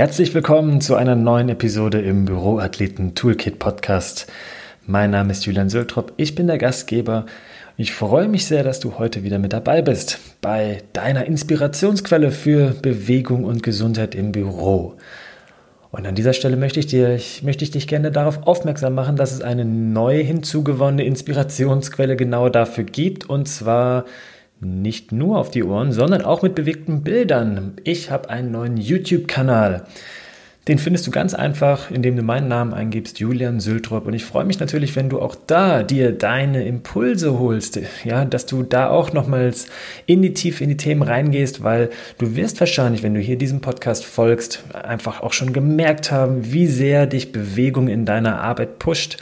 Herzlich willkommen zu einer neuen Episode im Büroathleten Toolkit Podcast. Mein Name ist Julian Söltrop, ich bin der Gastgeber. Ich freue mich sehr, dass du heute wieder mit dabei bist bei deiner Inspirationsquelle für Bewegung und Gesundheit im Büro. Und an dieser Stelle möchte ich, dir, ich, möchte ich dich gerne darauf aufmerksam machen, dass es eine neu hinzugewonnene Inspirationsquelle genau dafür gibt, und zwar nicht nur auf die Ohren, sondern auch mit bewegten Bildern. Ich habe einen neuen YouTube-Kanal. Den findest du ganz einfach, indem du meinen Namen eingibst, Julian Sültrop. Und ich freue mich natürlich, wenn du auch da dir deine Impulse holst. Ja, dass du da auch nochmals in die Tiefe in die Themen reingehst, weil du wirst wahrscheinlich, wenn du hier diesem Podcast folgst, einfach auch schon gemerkt haben, wie sehr dich Bewegung in deiner Arbeit pusht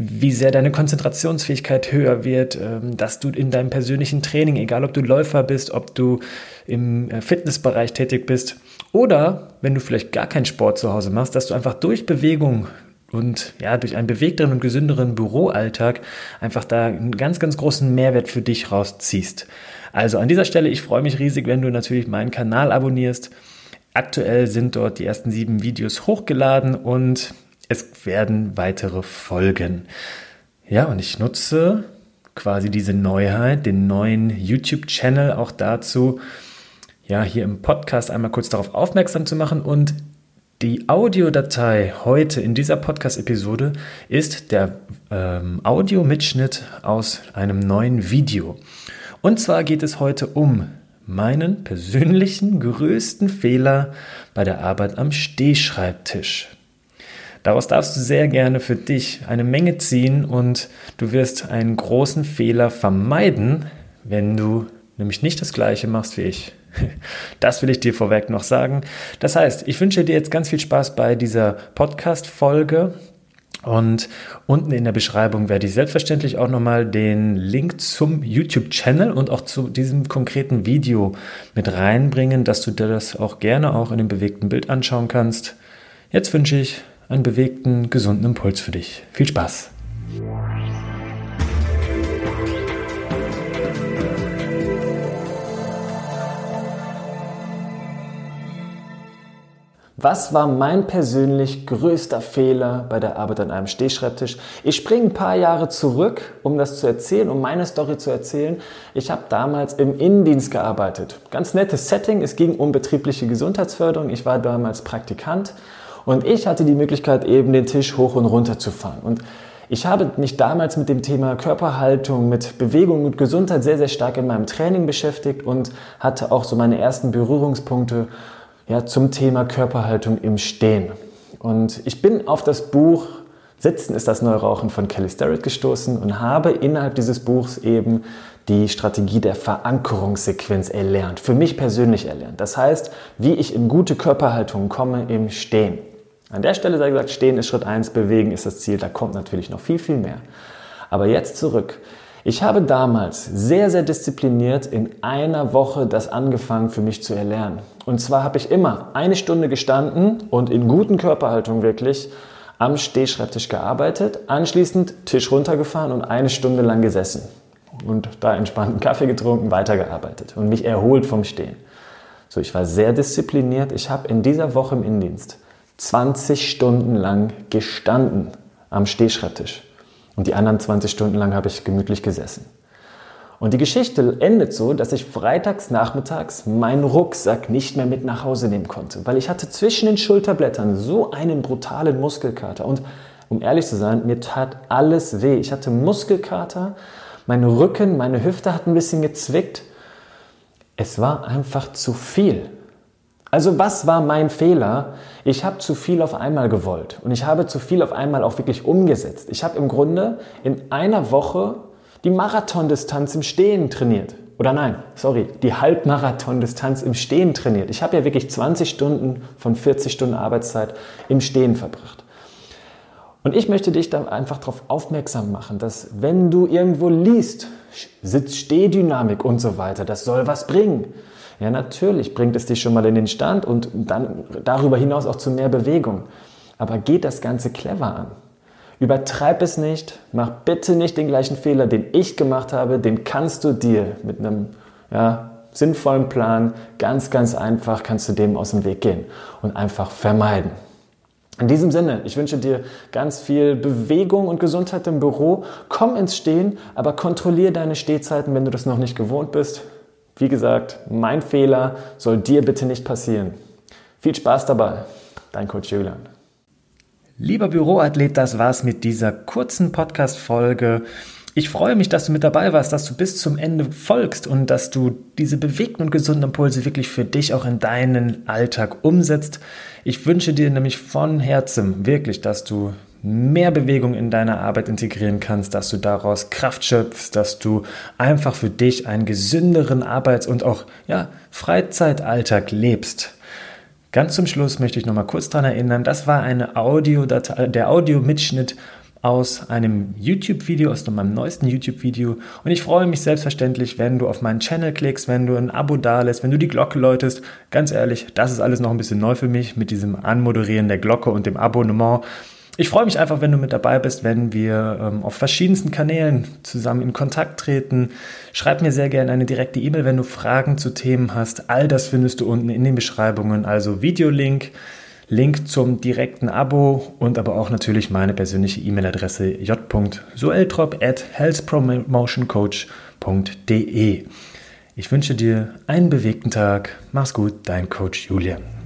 wie sehr deine Konzentrationsfähigkeit höher wird, ähm, dass du in deinem persönlichen Training, egal ob du Läufer bist, ob du im äh, Fitnessbereich tätig bist oder wenn du vielleicht gar keinen Sport zu Hause machst, dass du einfach durch Bewegung und ja, durch einen bewegteren und gesünderen Büroalltag einfach da einen ganz, ganz großen Mehrwert für dich rausziehst. Also an dieser Stelle, ich freue mich riesig, wenn du natürlich meinen Kanal abonnierst. Aktuell sind dort die ersten sieben Videos hochgeladen und es werden weitere folgen. Ja, und ich nutze quasi diese Neuheit, den neuen YouTube-Channel auch dazu, ja, hier im Podcast einmal kurz darauf aufmerksam zu machen und die Audiodatei heute in dieser Podcast-Episode ist der ähm, Audiomitschnitt aus einem neuen Video. Und zwar geht es heute um meinen persönlichen größten Fehler bei der Arbeit am Stehschreibtisch. Daraus darfst du sehr gerne für dich eine Menge ziehen und du wirst einen großen Fehler vermeiden, wenn du nämlich nicht das gleiche machst wie ich. Das will ich dir vorweg noch sagen. Das heißt, ich wünsche dir jetzt ganz viel Spaß bei dieser Podcast-Folge. Und unten in der Beschreibung werde ich selbstverständlich auch nochmal den Link zum YouTube-Channel und auch zu diesem konkreten Video mit reinbringen, dass du dir das auch gerne auch in dem bewegten Bild anschauen kannst. Jetzt wünsche ich einen bewegten, gesunden Impuls für dich. Viel Spaß! Was war mein persönlich größter Fehler bei der Arbeit an einem Stehschreibtisch? Ich springe ein paar Jahre zurück, um das zu erzählen, um meine Story zu erzählen. Ich habe damals im Innendienst gearbeitet. Ganz nettes Setting. Es ging um betriebliche Gesundheitsförderung. Ich war damals Praktikant und ich hatte die Möglichkeit, eben den Tisch hoch und runter zu fahren. Und ich habe mich damals mit dem Thema Körperhaltung, mit Bewegung und Gesundheit sehr, sehr stark in meinem Training beschäftigt und hatte auch so meine ersten Berührungspunkte ja, zum Thema Körperhaltung im Stehen. Und ich bin auf das Buch Sitzen ist das Neurauchen von Kelly Starrett gestoßen und habe innerhalb dieses Buchs eben die Strategie der Verankerungssequenz erlernt, für mich persönlich erlernt. Das heißt, wie ich in gute Körperhaltung komme im Stehen. An der Stelle sei gesagt, stehen ist Schritt 1, bewegen ist das Ziel, da kommt natürlich noch viel, viel mehr. Aber jetzt zurück. Ich habe damals sehr, sehr diszipliniert in einer Woche das angefangen für mich zu erlernen. Und zwar habe ich immer eine Stunde gestanden und in guten Körperhaltung wirklich am Stehschreibtisch gearbeitet, anschließend Tisch runtergefahren und eine Stunde lang gesessen. Und da entspannten Kaffee getrunken, weitergearbeitet und mich erholt vom Stehen. So, ich war sehr diszipliniert. Ich habe in dieser Woche im Innendienst 20 Stunden lang gestanden am Stehschreibtisch. Und die anderen 20 Stunden lang habe ich gemütlich gesessen. Und die Geschichte endet so, dass ich freitags nachmittags meinen Rucksack nicht mehr mit nach Hause nehmen konnte, weil ich hatte zwischen den Schulterblättern so einen brutalen Muskelkater. Und um ehrlich zu sein, mir tat alles weh. Ich hatte Muskelkater, mein Rücken, meine Hüfte hat ein bisschen gezwickt. Es war einfach zu viel. Also was war mein Fehler? Ich habe zu viel auf einmal gewollt und ich habe zu viel auf einmal auch wirklich umgesetzt. Ich habe im Grunde in einer Woche die Marathondistanz im Stehen trainiert. Oder nein, sorry, die Halbmarathondistanz im Stehen trainiert. Ich habe ja wirklich 20 Stunden von 40 Stunden Arbeitszeit im Stehen verbracht. Und ich möchte dich dann einfach darauf aufmerksam machen, dass wenn du irgendwo liest, Sitz-Stehdynamik und so weiter, das soll was bringen. Ja, natürlich bringt es dich schon mal in den Stand und dann darüber hinaus auch zu mehr Bewegung. Aber geht das Ganze clever an. Übertreib es nicht, mach bitte nicht den gleichen Fehler, den ich gemacht habe, den kannst du dir mit einem ja, sinnvollen Plan ganz, ganz einfach kannst du dem aus dem Weg gehen und einfach vermeiden. In diesem Sinne, ich wünsche dir ganz viel Bewegung und Gesundheit im Büro. Komm ins Stehen, aber kontrolliere deine Stehzeiten, wenn du das noch nicht gewohnt bist. Wie gesagt, mein Fehler soll dir bitte nicht passieren. Viel Spaß dabei, dein Coach Julian. Lieber Büroathlet, das war's mit dieser kurzen Podcast-Folge. Ich freue mich, dass du mit dabei warst, dass du bis zum Ende folgst und dass du diese bewegten und gesunden Impulse wirklich für dich auch in deinen Alltag umsetzt. Ich wünsche dir nämlich von Herzen wirklich, dass du mehr Bewegung in deine Arbeit integrieren kannst, dass du daraus Kraft schöpfst, dass du einfach für dich einen gesünderen Arbeits- und auch ja, Freizeitalltag lebst. Ganz zum Schluss möchte ich noch mal kurz daran erinnern, das war eine Audiodatei, der Audiomitschnitt aus einem YouTube-Video, aus meinem neuesten YouTube-Video. Und ich freue mich selbstverständlich, wenn du auf meinen Channel klickst, wenn du ein Abo dalässt, wenn du die Glocke läutest. Ganz ehrlich, das ist alles noch ein bisschen neu für mich mit diesem Anmoderieren der Glocke und dem Abonnement. Ich freue mich einfach, wenn du mit dabei bist, wenn wir ähm, auf verschiedensten Kanälen zusammen in Kontakt treten. Schreib mir sehr gerne eine direkte E-Mail, wenn du Fragen zu Themen hast. All das findest du unten in den Beschreibungen, also Videolink Link zum direkten Abo und aber auch natürlich meine persönliche E-Mail-Adresse j.soeltrop at healthpromotioncoach.de. Ich wünsche dir einen bewegten Tag. Mach's gut, dein Coach Julian.